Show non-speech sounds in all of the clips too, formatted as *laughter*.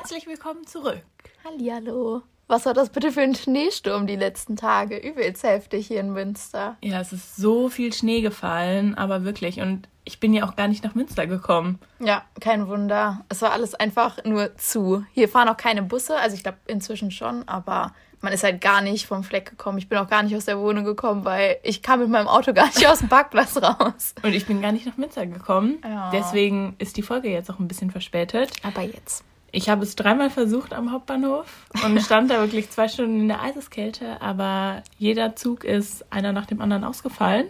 Herzlich willkommen zurück. Hallihallo. Was war das bitte für ein Schneesturm die letzten Tage? Übelst heftig hier in Münster. Ja, es ist so viel Schnee gefallen, aber wirklich. Und ich bin ja auch gar nicht nach Münster gekommen. Ja, kein Wunder. Es war alles einfach nur zu. Hier fahren auch keine Busse, also ich glaube inzwischen schon, aber man ist halt gar nicht vom Fleck gekommen. Ich bin auch gar nicht aus der Wohnung gekommen, weil ich kam mit meinem Auto gar nicht aus dem Parkplatz raus. *laughs* Und ich bin gar nicht nach Münster gekommen. Ja. Deswegen ist die Folge jetzt auch ein bisschen verspätet. Aber jetzt. Ich habe es dreimal versucht am Hauptbahnhof und stand da wirklich zwei Stunden in der Eiseskälte, aber jeder Zug ist einer nach dem anderen ausgefallen.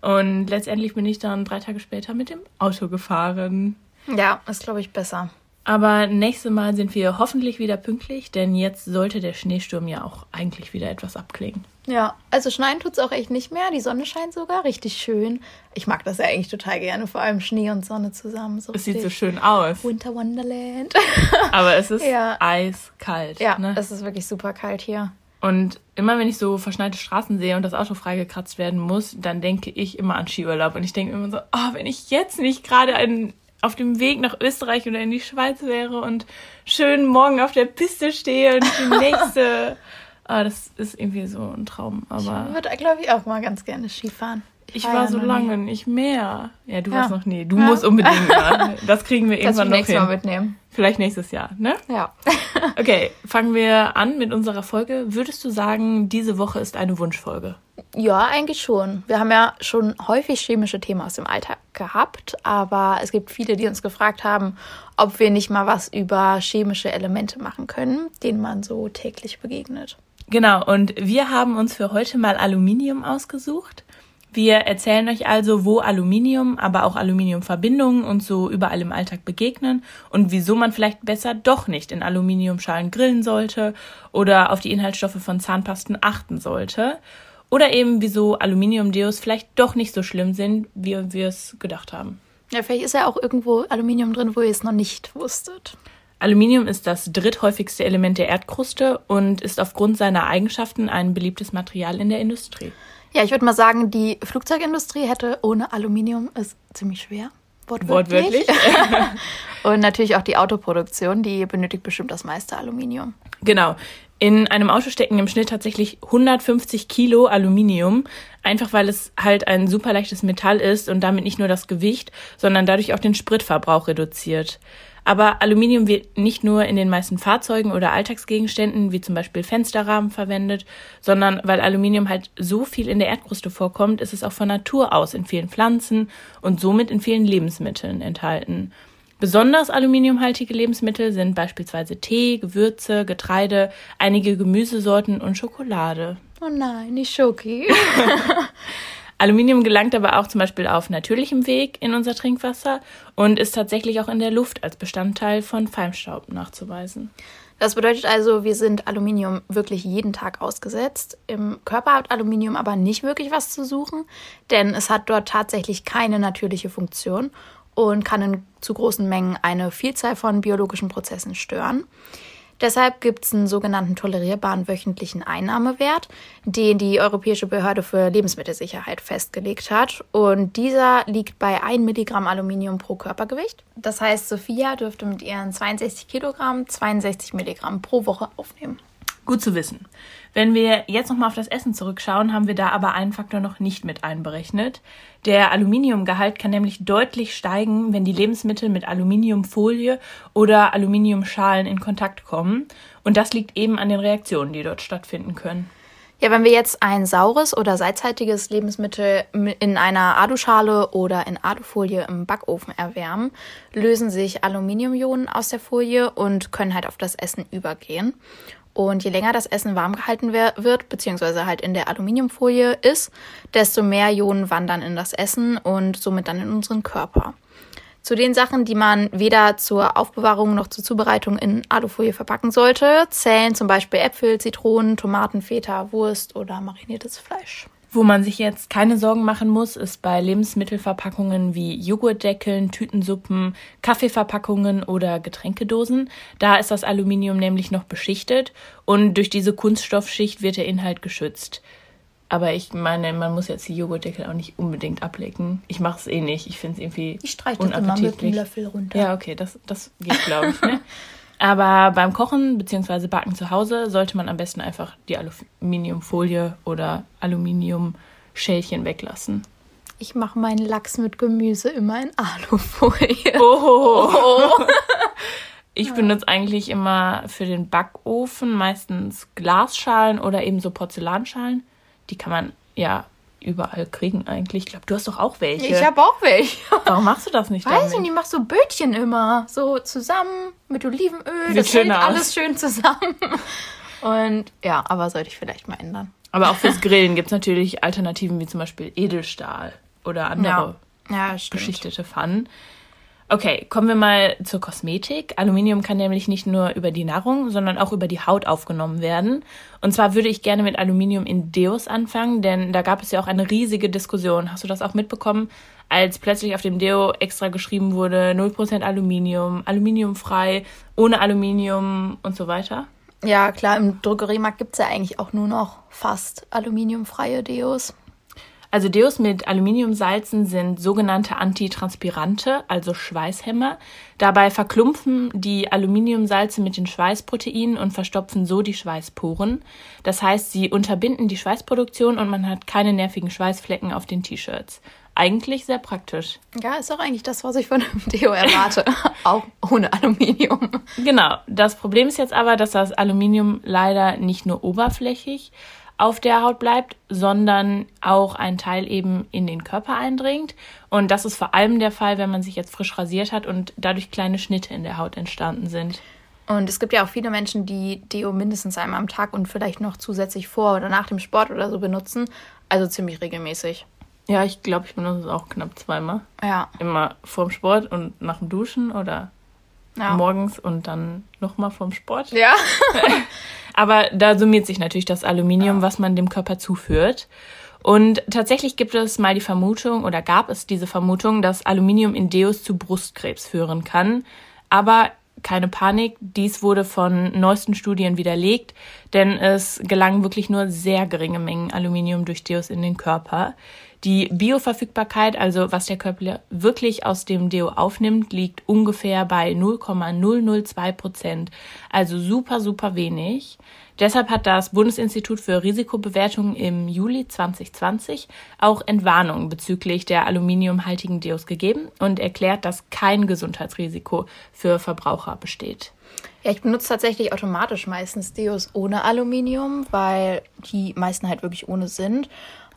Und letztendlich bin ich dann drei Tage später mit dem Auto gefahren. Ja, ist glaube ich besser. Aber nächstes Mal sind wir hoffentlich wieder pünktlich, denn jetzt sollte der Schneesturm ja auch eigentlich wieder etwas abklingen. Ja, also schneien tut's auch echt nicht mehr. Die Sonne scheint sogar richtig schön. Ich mag das ja eigentlich total gerne, vor allem Schnee und Sonne zusammen. So Es sieht so schön aus, Winter Wonderland. *laughs* aber es ist Ja. eiskalt. ja, ne? es ist wirklich super kalt hier. Und immer wenn ich so verschneite Straßen sehe und das Auto freigekratzt werden muss, dann denke ich immer an Skiurlaub. Und ich denke immer so, oh, wenn ich jetzt nicht gerade ein, auf dem Weg nach Österreich oder in die Schweiz wäre und schön morgen auf der Piste stehe und die *laughs* nächste. ah, das ist irgendwie so ein Traum. Aber Ich würde, glaube ich, auch mal ganz gerne Skifahren. Ich war war ja so noch nie. lange nicht mehr. Ja, du Ja. warst noch nie. Du Ja. musst unbedingt *laughs* mal. Das kriegen wir irgendwann noch nächstes Mal hin. mitnehmen. Vielleicht nächstes Jahr, ne? Ja. *laughs* Okay, fangen wir an mit unserer Folge. Würdest du sagen, diese Woche ist eine Wunschfolge? Ja, eigentlich schon. Wir haben ja schon häufig chemische Themen aus dem Alltag gehabt, aber es gibt viele, die uns gefragt haben, ob wir nicht mal was über chemische Elemente machen können, denen man so täglich begegnet. Genau, und wir haben uns für heute mal Aluminium ausgesucht. Wir erzählen euch also, wo Aluminium, aber auch Aluminiumverbindungen uns so überall im Alltag begegnen und wieso man vielleicht besser doch nicht in Aluminiumschalen grillen sollte oder auf die Inhaltsstoffe von Zahnpasten achten sollte. Oder eben, wieso Aluminiumdeos vielleicht doch nicht so schlimm sind, wie wir es gedacht haben. Ja, vielleicht ist ja auch irgendwo Aluminium drin, wo ihr es noch nicht wusstet. Aluminium ist das dritthäufigste Element der Erdkruste und ist aufgrund seiner Eigenschaften ein beliebtes Material in der Industrie. Ja, ich würde mal sagen, die Flugzeugindustrie hätte ohne Aluminium es ziemlich schwer. Wortwörtlich. Wortwörtlich. *laughs* Und natürlich auch die Autoproduktion, die benötigt bestimmt das meiste Aluminium. Genau. In einem Auto stecken im Schnitt tatsächlich 150 Kilo Aluminium, einfach weil es halt ein super leichtes Metall ist und damit nicht nur das Gewicht, sondern dadurch auch den Spritverbrauch reduziert. Aber Aluminium wird nicht nur in den meisten Fahrzeugen oder Alltagsgegenständen, wie zum Beispiel Fensterrahmen, verwendet, sondern weil Aluminium halt so viel in der Erdkruste vorkommt, ist es auch von Natur aus in vielen Pflanzen und somit in vielen Lebensmitteln enthalten. Besonders aluminiumhaltige Lebensmittel sind beispielsweise Tee, Gewürze, Getreide, einige Gemüsesorten und Schokolade. Oh nein, nicht Schoki. *laughs* *laughs* Aluminium gelangt aber auch zum Beispiel auf natürlichem Weg in unser Trinkwasser und ist tatsächlich auch in der Luft als Bestandteil von Feinstaub nachzuweisen. Das bedeutet also, wir sind Aluminium wirklich jeden Tag ausgesetzt. Im Körper hat Aluminium aber nicht wirklich was zu suchen, denn es hat dort tatsächlich keine natürliche Funktion und kann in zu großen Mengen eine Vielzahl von biologischen Prozessen stören. Deshalb gibt es einen sogenannten tolerierbaren wöchentlichen Einnahmewert, den die Europäische Behörde für Lebensmittelsicherheit festgelegt hat. Und dieser liegt bei 1 Milligramm Aluminium pro Körpergewicht. Das heißt, Sophia dürfte mit ihren 62 Kilogramm 62 Milligramm pro Woche aufnehmen. Gut zu wissen. Wenn wir jetzt nochmal auf das Essen zurückschauen, haben wir da aber einen Faktor noch nicht mit einberechnet. Der Aluminiumgehalt kann nämlich deutlich steigen, wenn die Lebensmittel mit Aluminiumfolie oder Aluminiumschalen in Kontakt kommen. Und das liegt eben an den Reaktionen, die dort stattfinden können. Ja, wenn wir jetzt ein saures oder salzhaltiges Lebensmittel in einer Aluschale oder in Alufolie im Backofen erwärmen, lösen sich Aluminiumionen aus der Folie und können halt auf das Essen übergehen. Und je länger das Essen warm gehalten wird, beziehungsweise halt in der Aluminiumfolie ist, desto mehr Ionen wandern in das Essen und somit dann in unseren Körper. Zu den Sachen, die man weder zur Aufbewahrung noch zur Zubereitung in Alufolie verpacken sollte, zählen zum Beispiel Äpfel, Zitronen, Tomaten, Feta, Wurst oder mariniertes Fleisch. Wo man sich jetzt keine Sorgen machen muss, ist bei Lebensmittelverpackungen wie Joghurtdeckeln, Tütensuppen, Kaffeeverpackungen oder Getränkedosen. Da ist das Aluminium nämlich noch beschichtet und durch diese Kunststoffschicht wird der Inhalt geschützt. Aber ich meine, man muss jetzt die Joghurtdeckel auch nicht unbedingt ablecken. Ich mache es eh nicht. Ich finde es irgendwie Ich streiche das immer mit dem. Löffel runter. Ja, okay, das, das geht, glaube ich. Ne? *laughs* Aber beim Kochen bzw. Backen zu Hause sollte man am besten einfach die Aluminiumfolie oder Aluminiumschälchen weglassen. Ich mache meinen Lachs mit Gemüse immer in Alufolie. Oh. oh. *laughs* Ich benutze eigentlich immer für den Backofen meistens Glasschalen oder eben so Porzellanschalen. Die kann man ja überall kriegen eigentlich. Ich glaube, du hast doch auch welche. Ich habe auch welche. Warum machst du das nicht Weiß damit? ich nicht, ich mach so Bötchen immer. So zusammen mit Olivenöl. Sieht das aus. alles schön zusammen. Und ja, aber sollte ich vielleicht mal ändern. Aber auch fürs Grillen gibt es natürlich Alternativen wie zum Beispiel Edelstahl oder andere ja. Ja, beschichtete Pfannen. Okay, kommen wir mal zur Kosmetik. Aluminium kann nämlich nicht nur über die Nahrung, sondern auch über die Haut aufgenommen werden. Und zwar würde ich gerne mit Aluminium in Deos anfangen, denn da gab es ja auch eine riesige Diskussion. Hast du das auch mitbekommen, als plötzlich auf dem Deo extra geschrieben wurde 0% Aluminium, aluminiumfrei, ohne Aluminium und so weiter? Ja, klar, im Drogeriemarkt gibt's ja eigentlich auch nur noch fast aluminiumfreie Deos. Also Deos mit Aluminiumsalzen sind sogenannte Antitranspirante, also Schweißhämmer. Dabei verklumpfen die Aluminiumsalze mit den Schweißproteinen und verstopfen so die Schweißporen. Das heißt, sie unterbinden die Schweißproduktion und man hat keine nervigen Schweißflecken auf den T-Shirts. Eigentlich sehr praktisch. Ja, ist auch eigentlich das, was ich von einem Deo erwarte. *laughs* auch ohne Aluminium. Genau. Das Problem ist jetzt aber, dass das Aluminium leider nicht nur oberflächig, auf der Haut bleibt, sondern auch ein Teil eben in den Körper eindringt. Und das ist vor allem der Fall, wenn man sich jetzt frisch rasiert hat und dadurch kleine Schnitte in der Haut entstanden sind. Und es gibt ja auch viele Menschen, die Deo mindestens einmal am Tag und vielleicht noch zusätzlich vor oder nach dem Sport oder so benutzen. Also ziemlich regelmäßig. Ja, ich glaube, ich benutze es auch knapp zweimal. Ja. Immer vorm Sport und nach dem Duschen oder ja. morgens und dann nochmal vorm Sport. Ja. *laughs* Aber da summiert sich natürlich das Aluminium, was man dem Körper zuführt. Und tatsächlich gibt es mal die Vermutung oder gab es diese Vermutung, dass Aluminium in Deos zu Brustkrebs führen kann. Aber keine Panik, dies wurde von neuesten Studien widerlegt, denn es gelangen wirklich nur sehr geringe Mengen Aluminium durch Deos in den Körper. Die Bioverfügbarkeit, also was der Körper wirklich aus dem Deo aufnimmt, liegt ungefähr bei 0,002 Prozent. Also super, super wenig. Deshalb hat das Bundesinstitut für Risikobewertung im Juli 2020 auch Entwarnungen bezüglich der aluminiumhaltigen Deos gegeben und erklärt, dass kein Gesundheitsrisiko für Verbraucher besteht. Ja, ich benutze tatsächlich automatisch meistens Deos ohne Aluminium, weil die meisten halt wirklich ohne sind.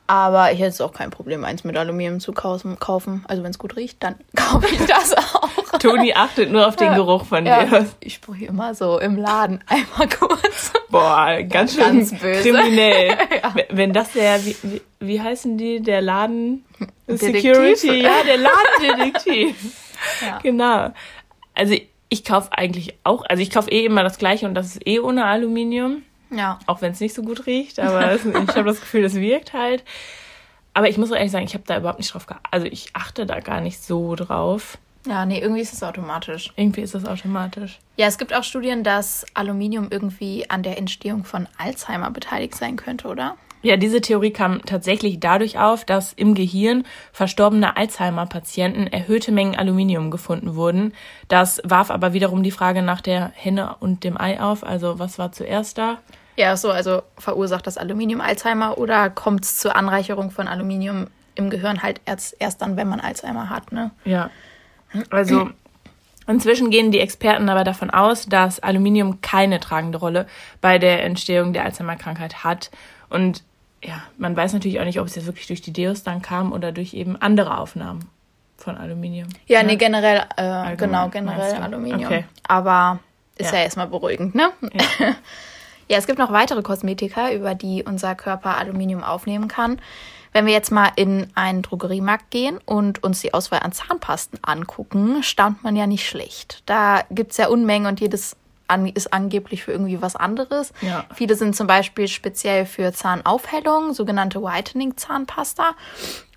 Aber ich hätte es auch kein Problem, eins mit Aluminium zu kaufen. Also wenn es gut riecht, dann *laughs* kaufe ich das auch. Toni achtet nur auf den Geruch von ja, dir. Ich sprühe immer so im Laden *laughs* einmal kurz. Boah, ganz schön ganz kriminell. *laughs* ja. Wenn das der, wie, wie, wie heißen die, der Laden Security, ja, der Ladendetektiv. ja. Genau. Also ich kaufe eigentlich auch, also ich kaufe eh immer das gleiche und das ist eh ohne Aluminium. Ja. Auch wenn es nicht so gut riecht, aber ich habe das Gefühl, es wirkt halt. Aber ich muss auch ehrlich sagen, ich habe da überhaupt nicht drauf geachtet. Also ich achte da gar nicht so drauf. Ja, nee, irgendwie ist es automatisch. Irgendwie ist es automatisch. Ja, es gibt auch Studien, dass Aluminium irgendwie an der Entstehung von Alzheimer beteiligt sein könnte, oder? Ja, diese Theorie kam tatsächlich dadurch auf, dass im Gehirn verstorbener Alzheimer-Patienten erhöhte Mengen Aluminium gefunden wurden. Das warf aber wiederum die Frage nach der Henne und dem Ei auf. Also was war zuerst da? Ja, so, also verursacht das Aluminium Alzheimer oder kommt es zur Anreicherung von Aluminium im Gehirn halt erst, erst dann, wenn man Alzheimer hat, ne? Ja. Also inzwischen gehen die Experten aber davon aus, dass Aluminium keine tragende Rolle bei der Entstehung der Alzheimer-Krankheit hat. Und ja, man weiß natürlich auch nicht, ob es jetzt wirklich durch die Deos dann kam oder durch eben andere Aufnahmen von Aluminium. Ja, ne? nee, generell, äh, genau, generell Aluminium. Okay. Aber ist ja, ja erstmal beruhigend, ne? Ja. *laughs* Ja, es gibt noch weitere Kosmetika, über die unser Körper Aluminium aufnehmen kann. Wenn wir jetzt mal in einen Drogeriemarkt gehen und uns die Auswahl an Zahnpasten angucken, staunt man ja nicht schlecht. Da gibt es ja Unmengen und jedes ist angeblich für irgendwie was anderes. Ja. Viele sind zum Beispiel speziell für Zahnaufhellung, sogenannte Whitening-Zahnpasta.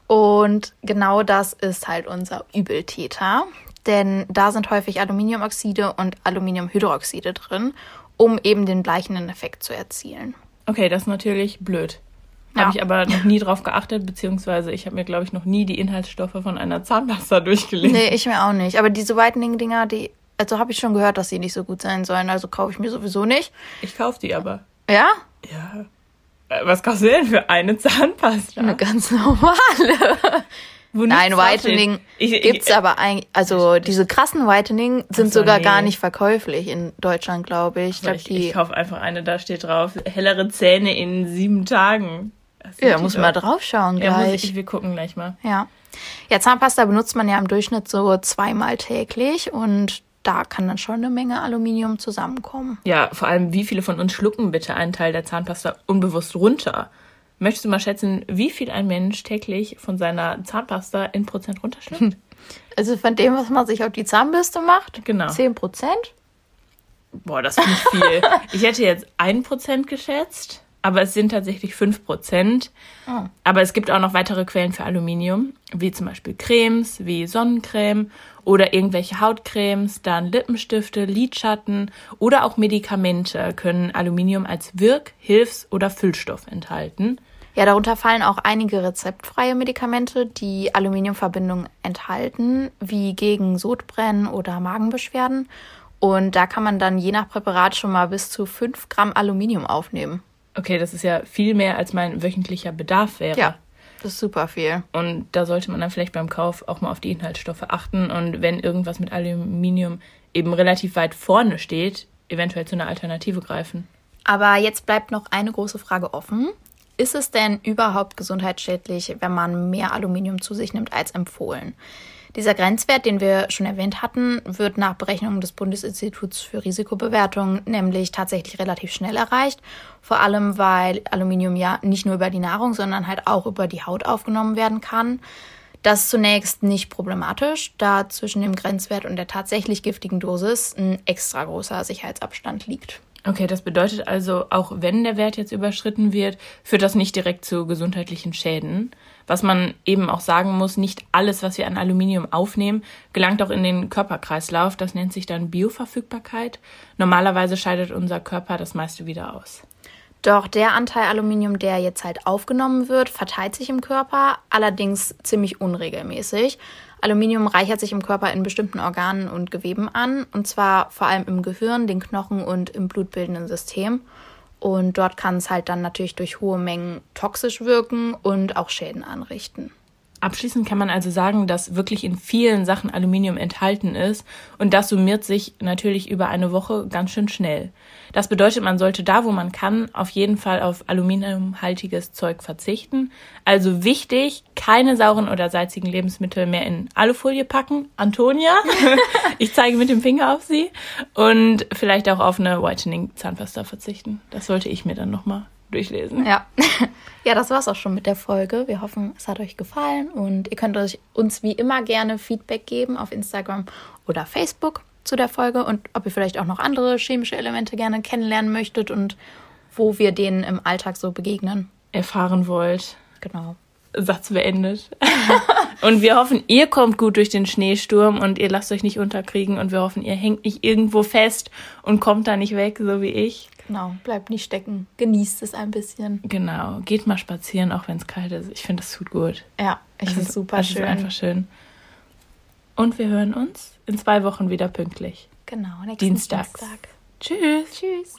Und genau das ist halt unser Übeltäter. Denn da sind häufig Aluminiumoxide und Aluminiumhydroxide drin um eben den bleichenden Effekt zu erzielen. Okay, das ist natürlich blöd. Ja. Habe ich aber noch nie drauf geachtet, beziehungsweise ich habe mir, glaube ich, noch nie die Inhaltsstoffe von einer Zahnpasta durchgelesen. Nee, ich mir auch nicht. Aber diese Whitening-Dinger, die Also habe ich schon gehört, dass sie nicht so gut sein sollen. Also kaufe ich mir sowieso nicht. Ich kaufe die aber. Ja? Ja. Äh, Was kaufst du denn für eine Zahnpasta? Eine ganz normale. Wo Nein? Whitening Ich- ich- gibt's aber eigentlich, also diese krassen Whitening sind so, sogar nee. gar nicht verkäuflich in Deutschland, glaube ich. Ich glaube, Ich, ich kaufe einfach eine, da steht drauf, hellere Zähne in sieben Tagen. Ja, muss doch. mal draufschauen Ja, gleich. ich, wir gucken gleich mal. Ja. Ja, Zahnpasta benutzt man ja im Durchschnitt so zweimal täglich und da kann dann schon eine Menge Aluminium zusammenkommen. Ja, vor allem, wie viele von uns schlucken bitte einen Teil der Zahnpasta unbewusst runter? Möchtest du mal schätzen, wie viel ein Mensch täglich von seiner Zahnpasta in Prozent runterschluckt? *laughs* Also von dem, was man sich auf die Zahnbürste macht, Genau. 10 Prozent. Boah, das finde ich viel. *laughs* ich hätte jetzt ein Prozent geschätzt, aber es sind tatsächlich fünf Prozent. Oh. Aber es gibt auch noch weitere Quellen für Aluminium, wie zum Beispiel Cremes, wie Sonnencreme oder irgendwelche Hautcremes, dann Lippenstifte, Lidschatten oder auch Medikamente können Aluminium als Wirk-, Hilfs- oder Füllstoff enthalten. Ja, darunter fallen auch einige rezeptfreie Medikamente, die Aluminiumverbindungen enthalten, wie gegen Sodbrennen oder Magenbeschwerden. Und da kann man dann je nach Präparat schon mal bis zu 5 Gramm Aluminium aufnehmen. Okay, das ist ja viel mehr, als mein wöchentlicher Bedarf wäre. Ja, das ist super viel. Und da sollte man dann vielleicht beim Kauf auch mal auf die Inhaltsstoffe achten und wenn irgendwas mit Aluminium eben relativ weit vorne steht, eventuell zu einer Alternative greifen. Aber jetzt bleibt noch eine große Frage offen. Ist es denn überhaupt gesundheitsschädlich, wenn man mehr Aluminium zu sich nimmt als empfohlen? Dieser Grenzwert, den wir schon erwähnt hatten, wird nach Berechnungen des Bundesinstituts für Risikobewertung nämlich tatsächlich relativ schnell erreicht. Vor allem, weil Aluminium ja nicht nur über die Nahrung, sondern halt auch über die Haut aufgenommen werden kann. Das ist zunächst nicht problematisch, da zwischen dem Grenzwert und der tatsächlich giftigen Dosis ein extra großer Sicherheitsabstand liegt. Okay, das bedeutet also, auch wenn der Wert jetzt überschritten wird, führt das nicht direkt zu gesundheitlichen Schäden. Was man eben auch sagen muss, nicht alles, was wir an Aluminium aufnehmen, gelangt auch in den Körperkreislauf. Das nennt sich dann Bioverfügbarkeit. Normalerweise scheidet unser Körper das meiste wieder aus. Doch der Anteil Aluminium, der jetzt halt aufgenommen wird, verteilt sich im Körper, allerdings ziemlich unregelmäßig. Aluminium reichert sich im Körper in bestimmten Organen und Geweben an, und zwar vor allem im Gehirn, den Knochen und im blutbildenden System. Und dort kann es halt dann natürlich durch hohe Mengen toxisch wirken und auch Schäden anrichten. Abschließend kann man also sagen, dass wirklich in vielen Sachen Aluminium enthalten ist und das summiert sich natürlich über eine Woche ganz schön schnell. Das bedeutet, man sollte da, wo man kann, auf jeden Fall auf aluminiumhaltiges Zeug verzichten. Also wichtig, keine sauren oder salzigen Lebensmittel mehr in Alufolie packen. Antonia, *laughs* ich zeige mit dem Finger auf sie und vielleicht auch auf eine Whitening Zahnpasta verzichten. Das sollte ich mir dann nochmal durchlesen. Ja. *laughs* ja, das war's auch schon mit der Folge. Wir hoffen, es hat euch gefallen und ihr könnt euch uns wie immer gerne Feedback geben auf Instagram oder Facebook zu der Folge und ob ihr vielleicht auch noch andere chemische Elemente gerne kennenlernen möchtet und wo wir denen im Alltag so begegnen. Erfahren wollt. Genau. Satz beendet. *laughs* und wir hoffen, ihr kommt gut durch den Schneesturm und ihr lasst euch nicht unterkriegen und wir hoffen, ihr hängt nicht irgendwo fest und kommt da nicht weg, so wie ich. Genau. Bleibt nicht stecken. Genießt es ein bisschen. Genau. Geht mal spazieren, auch wenn es kalt ist. Ich finde, das tut gut. Ja, ich Es finde es super es schön. Ist einfach schön. Und wir hören uns in zwei Wochen wieder pünktlich. genau. Nächsten. Dienstag. Tschüss. Tschüss.